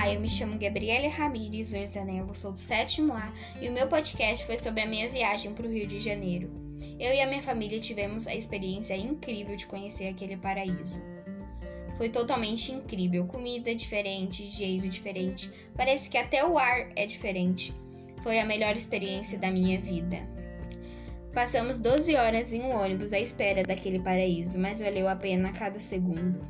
Olá, eu me chamo Gabriele Ramires Orzanello, sou do sétimo A e o meu podcast foi sobre a minha viagem para o Rio de Janeiro. Eu e a minha família tivemos a experiência incrível de conhecer aquele paraíso. Foi totalmente incrível, comida diferente, jeito diferente, parece que até o ar é diferente. Foi a melhor experiência da minha vida. Passamos 12 horas em um ônibus à espera daquele paraíso, mas valeu a pena cada segundo.